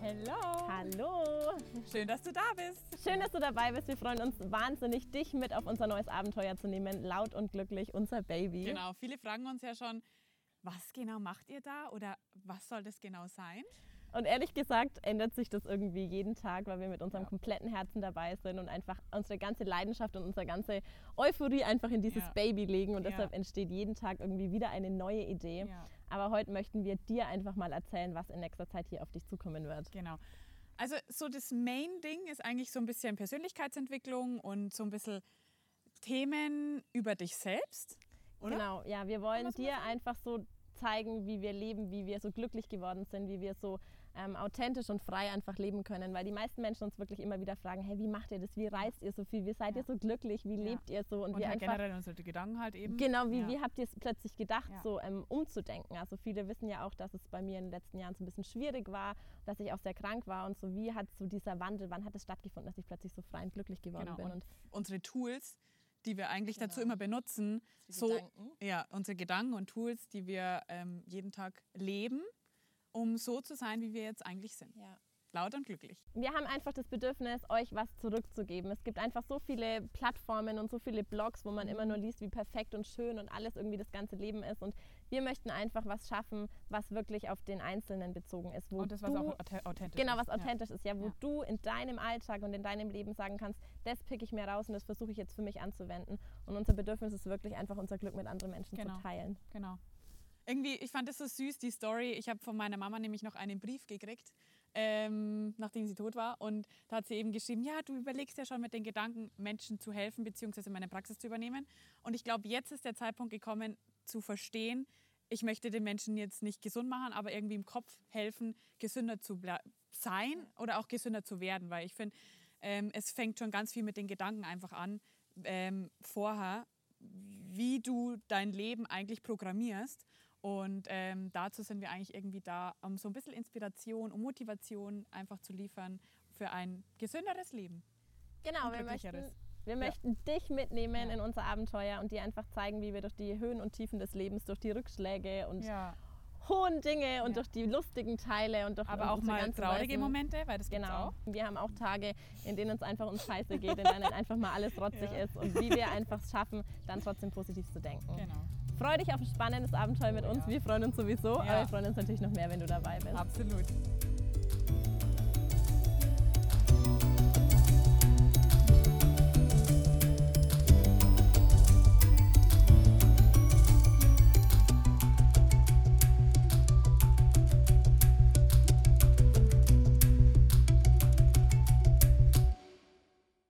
Hello. Hallo. Schön, dass du da bist. Schön, dass du dabei bist. Wir freuen uns wahnsinnig, dich mit auf unser neues Abenteuer zu nehmen. Laut und glücklich, unser Baby. Genau, viele fragen uns ja schon, was genau macht ihr da oder was soll das genau sein? Und ehrlich gesagt ändert sich das irgendwie jeden Tag, weil wir mit unserem Ja. kompletten Herzen dabei sind und einfach unsere ganze Leidenschaft und unsere ganze Euphorie einfach in dieses Ja. Baby legen. Und deshalb entsteht jeden Tag irgendwie wieder eine neue Idee. Aber heute möchten wir dir einfach mal erzählen, was in nächster Zeit hier auf dich zukommen wird. Genau. Also so das Main-Ding ist eigentlich so ein bisschen Persönlichkeitsentwicklung und so ein bisschen Themen über dich selbst. Oder? Genau, ja, wir wollen dir einfach so zeigen, wie wir leben, wie wir so glücklich geworden sind, wie wir so ähm, authentisch und frei einfach leben können, weil die meisten Menschen uns wirklich immer wieder fragen, hey, wie macht ihr das, wie reist ihr so viel, wie seid Ja. ihr so glücklich, wie Ja. lebt ihr so und, Und wir halt einfach generell unsere Gedanken halt eben. Genau, wie, Ja. wie habt ihr es plötzlich gedacht, so ähm, umzudenken? Also viele wissen ja auch, dass es bei mir in den letzten Jahren so ein bisschen schwierig war, dass ich auch sehr krank war und so wie hat so dieser Wandel, wann hat es stattgefunden, dass ich plötzlich so frei und glücklich geworden Genau. bin? Und Und unsere Tools, die wir eigentlich dazu Genau. immer benutzen, Die so Gedanken. ja, unsere Gedanken und Tools, die wir ähm, jeden Tag leben, um so zu sein, wie wir jetzt eigentlich sind. Laut und glücklich. wir haben einfach das Bedürfnis, euch was zurückzugeben. Es gibt einfach so viele Plattformen und so viele Blogs, wo man immer nur liest, wie perfekt und schön und alles irgendwie das ganze Leben ist. Und wir möchten einfach was schaffen, was wirklich auf den Einzelnen bezogen ist. Wo Und das, was du auch auth- authentisch Genau, ist. was authentisch ist, ja, wo Ja. du in deinem Alltag und in deinem Leben sagen kannst, das pick ich mir raus und das versuche ich jetzt für mich anzuwenden. Und unser Bedürfnis ist wirklich einfach unser Glück mit anderen Menschen Genau. zu teilen. Genau. Irgendwie, ich fand das so süß, die Story. Ich habe von meiner Mama nämlich noch einen Brief gekriegt, ähm, nachdem sie tot war. Und da hat sie eben geschrieben, ja, du überlegst ja schon mit den Gedanken, Menschen zu helfen, beziehungsweise meine Praxis zu übernehmen. Und ich glaube, jetzt ist der Zeitpunkt gekommen, zu verstehen, ich möchte den Menschen jetzt nicht gesund machen, aber irgendwie im Kopf helfen, gesünder zu sein oder auch gesünder zu werden. Weil ich finde, ähm, es fängt schon ganz viel mit den Gedanken einfach an, ähm, vorher, wie du dein Leben eigentlich programmierst. Und ähm, dazu sind wir eigentlich irgendwie da, um so ein bisschen Inspiration und Motivation einfach zu liefern für ein gesünderes Leben. Genau, wir möchten, wir möchten dich mitnehmen Ja. in unser Abenteuer und dir einfach zeigen, wie wir durch die Höhen und Tiefen des Lebens, durch die Rückschläge und Ja. hohen Dinge und Ja. durch die lustigen Teile und durch Aber auch mal traurige weißen- Momente, weil das Genau. auch. Wir haben auch Tage, in denen es einfach uns scheiße geht, in denen einfach mal alles rotzig Ja. ist und wie wir einfach es schaffen, dann trotzdem positiv zu denken. Genau. Freu dich auf ein spannendes Abenteuer mit uns. Wir freuen uns sowieso, aber wir freuen uns natürlich noch mehr, wenn du dabei bist. Absolut.